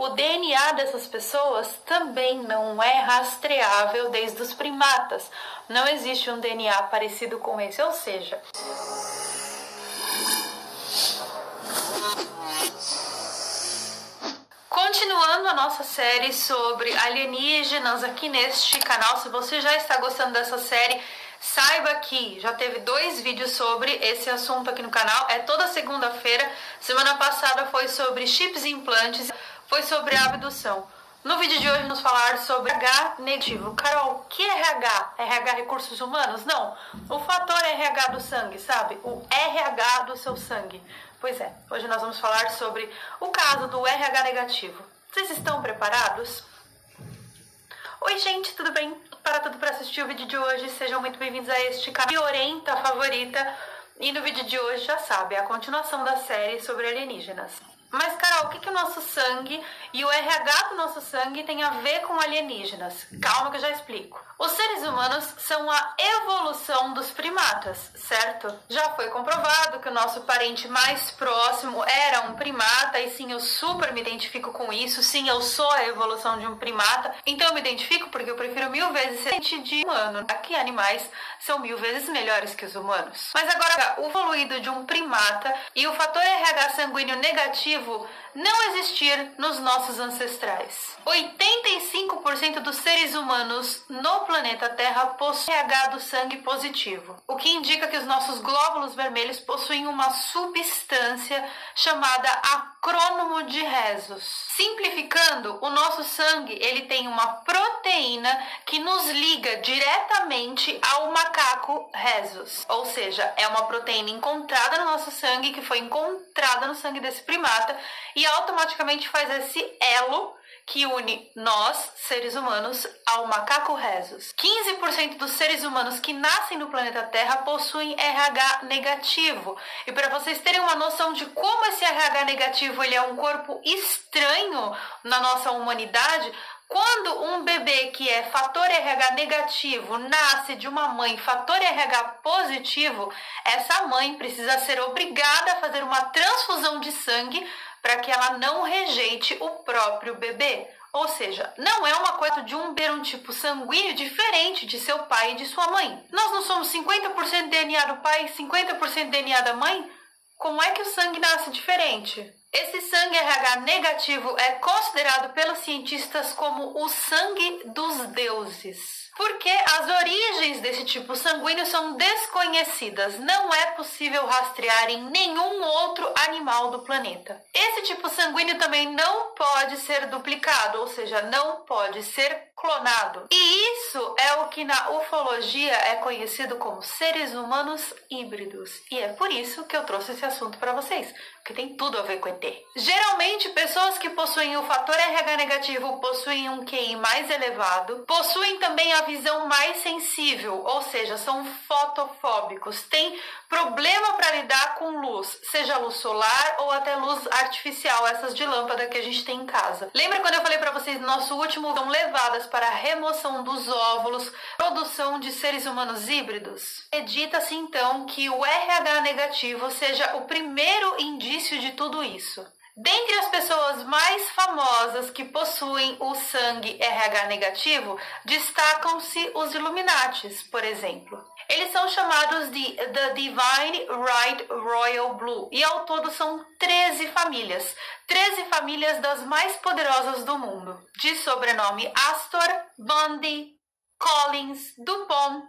O DNA dessas pessoas também não é rastreável desde os primatas. Não existe um DNA parecido com esse, ou seja, Continuando a nossa série sobre alienígenas aqui neste canal, se você já está gostando dessa série, saiba que já teve dois vídeos sobre esse assunto aqui no canal. É toda segunda-feira. Semana passada foi sobre chips e implantes, foi sobre abdução. No vídeo de hoje vamos falar sobre RH negativo. Carol, o que é RH? RH recursos humanos? Não. O fator RH do sangue, sabe? O RH do seu sangue. Pois é, hoje nós vamos falar sobre o caso do RH negativo. Vocês estão preparados? Oi, gente, tudo bem? Para tudo para assistir o vídeo de hoje, sejam muito bem-vindos a este canal Orienta Favorita. E no vídeo de hoje, já sabe, é a continuação da série sobre alienígenas. Mas, Carol, o que, que o nosso sangue e o RH do nosso sangue tem a ver com alienígenas? Calma que eu já explico. Os seres humanos são a evolução dos primatas, certo? Já foi comprovado que o nosso parente mais próximo era um primata, e sim, eu super me identifico com isso. Sim, eu sou a evolução de um primata, então eu me identifico porque eu prefiro mil vezes ser de humano. Aqui, animais são mil vezes melhores que os humanos. Mas agora, o evoluído de um primata e o fator RH sanguíneo negativo não existir nos nossos ancestrais. 85% dos seres humanos no planeta Terra possuem RH do sangue positivo, o que indica que os nossos glóbulos vermelhos possuem uma substância chamada acrônomo de Rhesus. Simplificando, o nosso sangue ele tem uma proteína que nos liga diretamente ao macaco Rhesus, ou seja, é uma proteína encontrada no nosso sangue que foi encontrada no sangue desse primata e automaticamente faz esse elo que une nós, seres humanos, ao macaco Rhesus. 15% dos seres humanos que nascem no planeta Terra possuem RH negativo. E para vocês terem uma noção de como esse RH negativo ele é um corpo estranho na nossa humanidade, quando um bebê que é fator RH negativo nasce de uma mãe fator RH positivo, essa mãe precisa ser obrigada a fazer uma transfusão de sangue para que ela não rejeite o próprio bebê. Ou seja, não é uma coisa de um ter um tipo sanguíneo diferente de seu pai e de sua mãe. Nós não somos 50% DNA do pai e 50% DNA da mãe? Como é que o sangue nasce diferente? Esse sangue RH negativo é considerado pelos cientistas como o sangue dos deuses porque as origens desse tipo sanguíneo são desconhecidas. Não é possível rastrear em nenhum outro animal do planeta. Esse tipo sanguíneo também não pode ser duplicado, ou seja, não pode ser clonado. E isso é o que na ufologia é conhecido como seres humanos híbridos. E é por isso que eu trouxe esse assunto para vocês, porque tem tudo a ver com ET. Geralmente, pessoas que possuem o fator RH negativo possuem um QI mais elevado, possuem também a visão mais sensível, ou seja, são fotofóbicos, têm problema para lidar com luz, seja luz solar ou até luz artificial, essas de lâmpada que a gente tem em casa. Lembra quando eu falei para vocês no nosso último são levadas para a remoção dos óvulos, produção de seres humanos híbridos? Acredita-se então que o RH negativo seja o primeiro indício de tudo isso. Dentre as pessoas mais famosas que possuem o sangue RH negativo, destacam-se os Illuminatis, por exemplo. Eles são chamados de The Divine Right Royal Blue e ao todo são 13 famílias, 13 famílias das mais poderosas do mundo, de sobrenome Astor, Bundy, Collins, Dupont,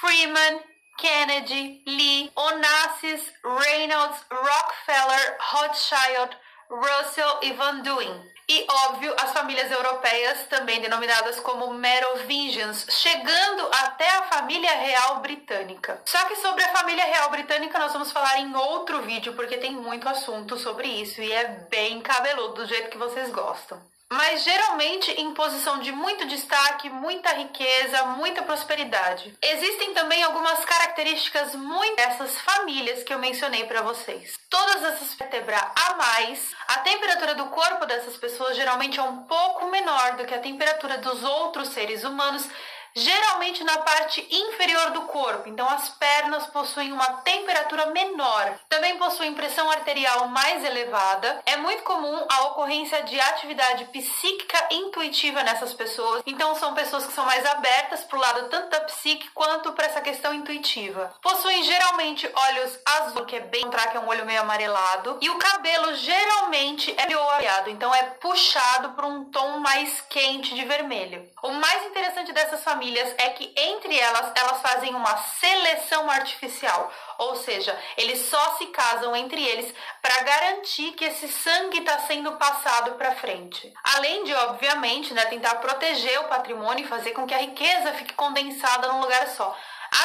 Freeman, Kennedy, Lee, Onassis, Reynolds, Rockefeller, Rothschild, Russell e Van Duyn. E, óbvio, as famílias europeias, também denominadas como Merovingians, chegando até a família real britânica. Só que sobre a família real britânica nós vamos falar em outro vídeo, porque tem muito assunto sobre isso e é bem cabeludo do jeito que vocês gostam mas geralmente em posição de muito destaque, muita riqueza, muita prosperidade. Existem também algumas características muito dessas famílias que eu mencionei para vocês. Todas essas vértebras a mais, a temperatura do corpo dessas pessoas geralmente é um pouco menor do que a temperatura dos outros seres humanos geralmente na parte inferior do corpo, então as pernas possuem uma temperatura menor. Também possuem pressão arterial mais elevada. É muito comum a ocorrência de atividade psíquica intuitiva nessas pessoas, então são pessoas que são mais abertas para o lado tanto da psique quanto para essa questão intuitiva. Possuem geralmente olhos azul, que é bem que é um olho meio amarelado, e o cabelo geralmente é oleado, então é puxado para um tom mais quente de vermelho. O mais interessante dessas famílias é que entre elas elas fazem uma seleção artificial, ou seja, eles só se casam entre eles para garantir que esse sangue está sendo passado para frente. Além de, obviamente, né, tentar proteger o patrimônio e fazer com que a riqueza fique condensada num lugar só.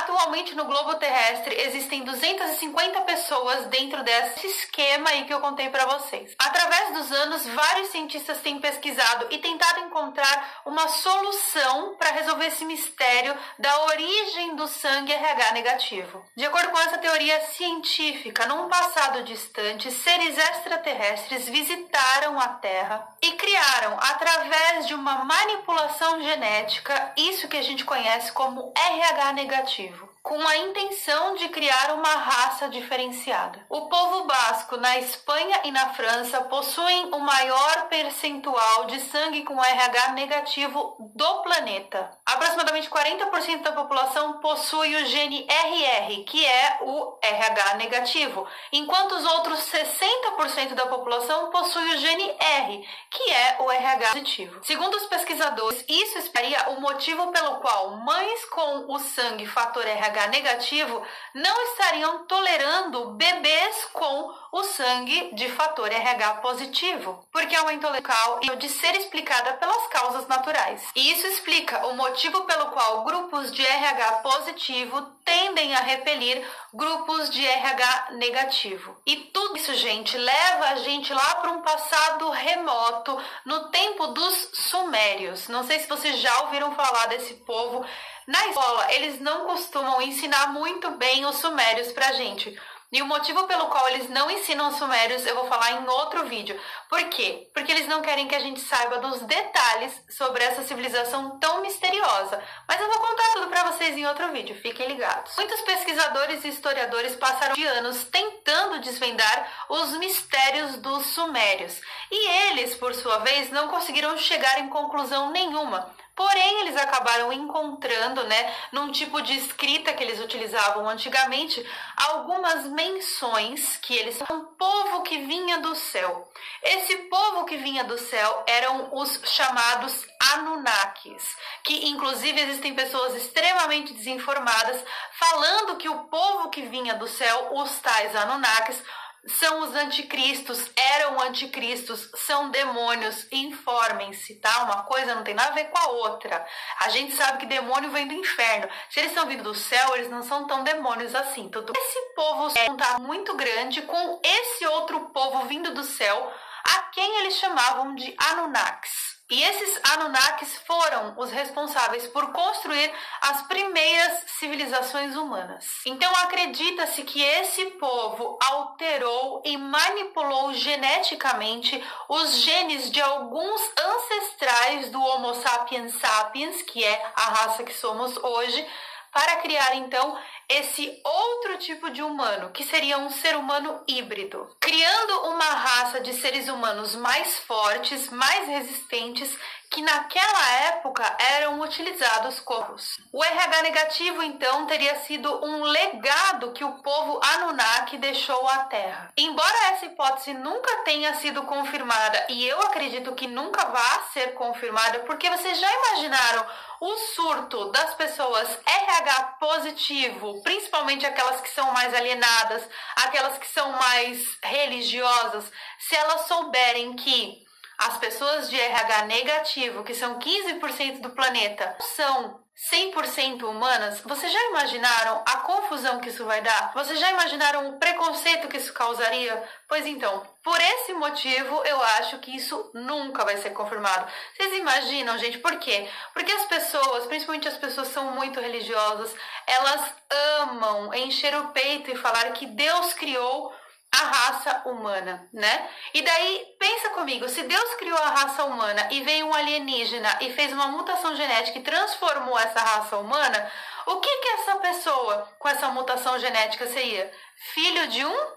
Atualmente no globo terrestre existem 250 pessoas dentro desse esquema aí que eu contei para vocês. Através dos anos, vários cientistas têm pesquisado e tentado encontrar uma solução para resolver esse mistério da origem do sangue RH negativo. De acordo com essa teoria científica, num passado distante, seres extraterrestres visitaram a Terra e criaram, através de uma manipulação genética, isso que a gente conhece como RH negativo vous. Com a intenção de criar uma raça diferenciada. O povo basco na Espanha e na França possuem o maior percentual de sangue com RH negativo do planeta. Aproximadamente 40% da população possui o gene RR, que é o RH negativo, enquanto os outros 60% da população possui o gene R, que é o RH positivo. Segundo os pesquisadores, isso explicaria o motivo pelo qual mães com o sangue fator RH negativo não estariam tolerando bebês com o sangue de fator RH positivo, porque é uma intolerância de ser explicada pelas causas naturais. E isso explica o motivo pelo qual grupos de RH positivo tendem a repelir grupos de RH negativo. E tudo isso, gente, leva a gente lá para um passado remoto, no tempo dos sumérios. Não sei se vocês já ouviram falar desse povo na escola, eles não costumam ensinar muito bem os sumérios pra gente. E o motivo pelo qual eles não ensinam os sumérios eu vou falar em outro vídeo. Por quê? Porque eles não querem que a gente saiba dos detalhes sobre essa civilização tão misteriosa. Mas eu vou contar tudo para vocês em outro vídeo, fiquem ligados. Muitos pesquisadores e historiadores passaram de anos tentando desvendar os mistérios dos sumérios. E eles, por sua vez, não conseguiram chegar em conclusão nenhuma Porém, eles acabaram encontrando, né, num tipo de escrita que eles utilizavam antigamente, algumas menções que eles são um povo que vinha do céu. Esse povo que vinha do céu eram os chamados Anunnakis, que inclusive existem pessoas extremamente desinformadas falando que o povo que vinha do céu, os tais Anunnakis, são os anticristos, eram anticristos, são demônios, informem-se, tá? Uma coisa não tem nada a ver com a outra. A gente sabe que demônio vem do inferno. Se eles estão vindo do céu, eles não são tão demônios assim. Tudo esse povo é um tá muito grande com esse outro povo vindo do céu, a quem eles chamavam de Anunnakis. E esses Anunnakis foram os responsáveis por construir as primeiras civilizações humanas. Então acredita-se que esse povo alterou e manipulou geneticamente os genes de alguns ancestrais do Homo sapiens sapiens, que é a raça que somos hoje, para criar então esse outro tipo de humano, que seria um ser humano híbrido, criando uma raça de seres humanos mais fortes, mais resistentes, que naquela época eram utilizados como. O RH negativo, então, teria sido um legado que o povo Anunnaki deixou à Terra. Embora essa hipótese nunca tenha sido confirmada, e eu acredito que nunca vá ser confirmada, porque vocês já imaginaram o surto das pessoas RH positivo, principalmente aquelas que são mais alienadas, aquelas que são mais religiosas, se elas souberem que as pessoas de RH negativo, que são 15% do planeta, são 100% humanas, vocês já imaginaram a confusão que isso vai dar? Vocês já imaginaram o preconceito que isso causaria? Pois então, por esse motivo, eu acho que isso nunca vai ser confirmado. Vocês imaginam, gente, por quê? Porque as pessoas, principalmente as pessoas são muito religiosas, elas amam encher o peito e falar que Deus criou a raça humana, né? E daí, pensa comigo, se Deus criou a raça humana e veio um alienígena e fez uma mutação genética e transformou essa raça humana, o que que essa pessoa com essa mutação genética seria? Filho de um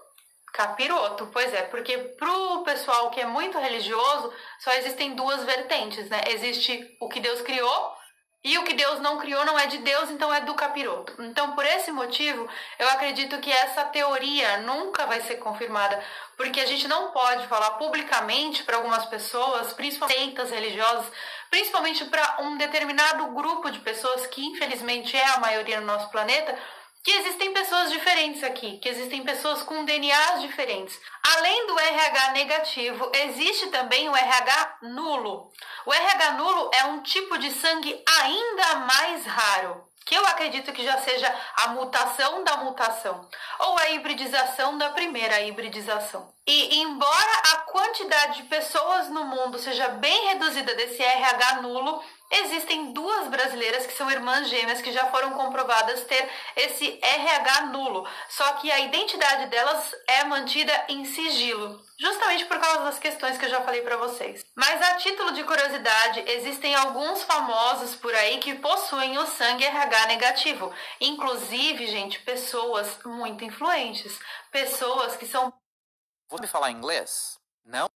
capiroto. Pois é, porque pro pessoal que é muito religioso, só existem duas vertentes, né? Existe o que Deus criou e o que Deus não criou não é de Deus, então é do capiroto. Então, por esse motivo, eu acredito que essa teoria nunca vai ser confirmada, porque a gente não pode falar publicamente para algumas pessoas, principalmente seitas religiosas, principalmente para um determinado grupo de pessoas que infelizmente é a maioria no nosso planeta, que existem pessoas diferentes aqui, que existem pessoas com DNAs diferentes. Além do RH negativo, existe também o RH nulo. O RH nulo é um tipo de sangue ainda mais raro, que eu acredito que já seja a mutação da mutação ou a hibridização da primeira hibridização. E embora a quantidade de pessoas no mundo seja bem reduzida desse RH nulo, Existem duas brasileiras que são irmãs gêmeas que já foram comprovadas ter esse RH nulo, só que a identidade delas é mantida em sigilo, justamente por causa das questões que eu já falei para vocês. Mas a título de curiosidade, existem alguns famosos por aí que possuem o sangue RH negativo, inclusive, gente, pessoas muito influentes, pessoas que são Vou me falar inglês? Não?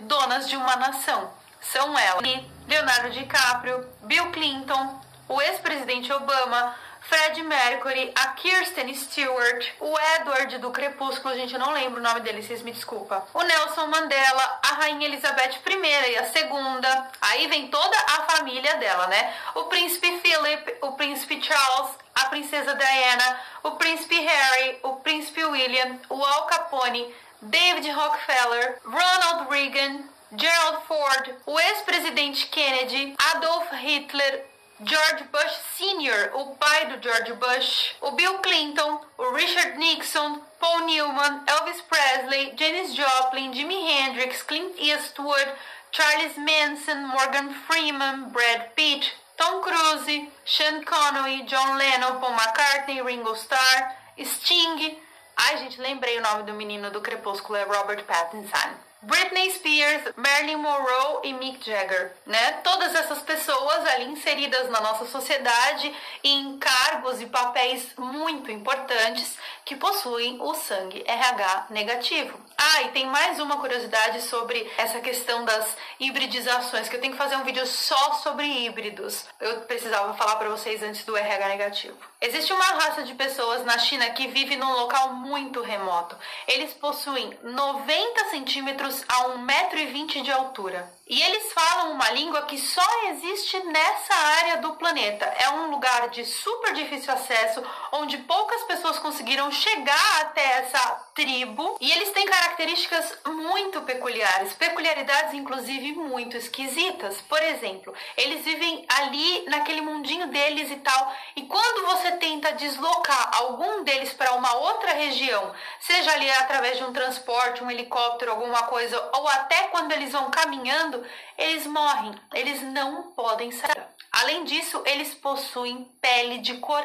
Donas de uma nação. São elas Leonardo DiCaprio, Bill Clinton, o ex-presidente Obama, Fred Mercury, a Kirsten Stewart, o Edward do Crepúsculo, gente, eu não lembro o nome dele, vocês me desculpam. O Nelson Mandela, a Rainha Elizabeth I e a segunda. Aí vem toda a família dela, né? O príncipe Philip, o príncipe Charles, a princesa Diana, o príncipe Harry, o príncipe William, o Al Capone, David Rockefeller, Ronald Reagan, Gerald Ford, o ex-presidente Kennedy, Adolf Hitler, George Bush Sr., o pai do George Bush, o Bill Clinton, o Richard Nixon, Paul Newman, Elvis Presley, Janis Joplin, Jimi Hendrix, Clint Eastwood, Charles Manson, Morgan Freeman, Brad Pitt, Tom Cruise, Sean Connery, John Lennon, Paul McCartney, Ringo Starr, Sting, Ai, gente, lembrei o nome do menino do Crepúsculo, é Robert Pattinson. Britney Spears, Marilyn Monroe e Mick Jagger, né? Todas essas pessoas ali inseridas na nossa sociedade em cargos e papéis muito importantes que possuem o sangue RH negativo. Ah, e tem mais uma curiosidade sobre essa questão das hibridizações, que eu tenho que fazer um vídeo só sobre híbridos. Eu precisava falar para vocês antes do RH negativo. Existe uma raça de pessoas na China que vive num local muito remoto. Eles possuem 90 centímetros a 1,20m de altura. E eles falam uma língua que só existe nessa área do planeta. É um lugar de super difícil acesso, onde poucas pessoas conseguiram chegar até essa tribo. E eles têm características muito peculiares, peculiaridades inclusive muito esquisitas. Por exemplo, eles vivem ali naquele mundinho deles e tal. E quando você tenta deslocar algum deles para uma outra região, seja ali através de um transporte, um helicóptero, alguma coisa, ou até quando eles vão caminhando, eles morrem, eles não podem sair. Além disso, eles possuem pele de cor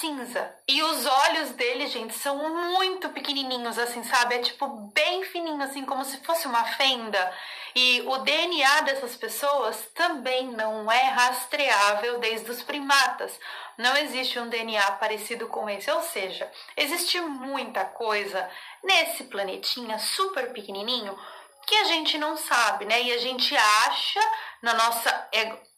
cinza. E os olhos deles, gente, são muito pequenininhos, assim, sabe? É tipo bem fininho, assim, como se fosse uma fenda. E o DNA dessas pessoas também não é rastreável desde os primatas. Não existe um DNA parecido com esse. Ou seja, existe muita coisa nesse planetinha super pequenininho que a gente não sabe, né? E a gente acha na nossa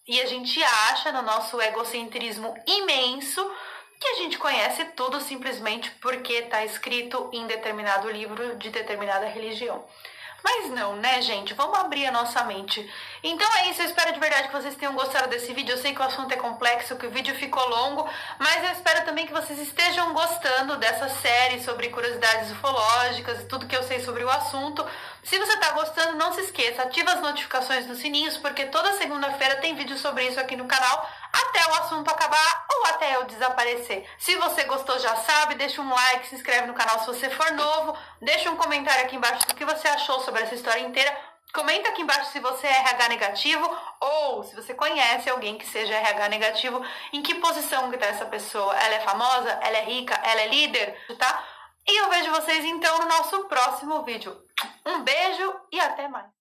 e a gente acha no nosso egocentrismo imenso que a gente conhece tudo simplesmente porque está escrito em determinado livro de determinada religião. Mas não, né, gente? Vamos abrir a nossa mente. Então é isso, eu espero de verdade que vocês tenham gostado desse vídeo. Eu sei que o assunto é complexo, que o vídeo ficou longo, mas eu espero também que vocês estejam gostando dessa série sobre curiosidades ufológicas e tudo que eu sei sobre o assunto. Se você está gostando, não se esqueça, ativa as notificações dos sininhos, porque toda segunda-feira tem vídeo sobre isso aqui no canal, até assunto acabar ou até eu desaparecer. Se você gostou, já sabe, deixa um like, se inscreve no canal se você for novo, deixa um comentário aqui embaixo do que você achou sobre essa história inteira. Comenta aqui embaixo se você é RH negativo ou se você conhece alguém que seja RH negativo, em que posição que tá essa pessoa? Ela é famosa? Ela é rica? Ela é líder? Tá? E eu vejo vocês então no nosso próximo vídeo. Um beijo e até mais!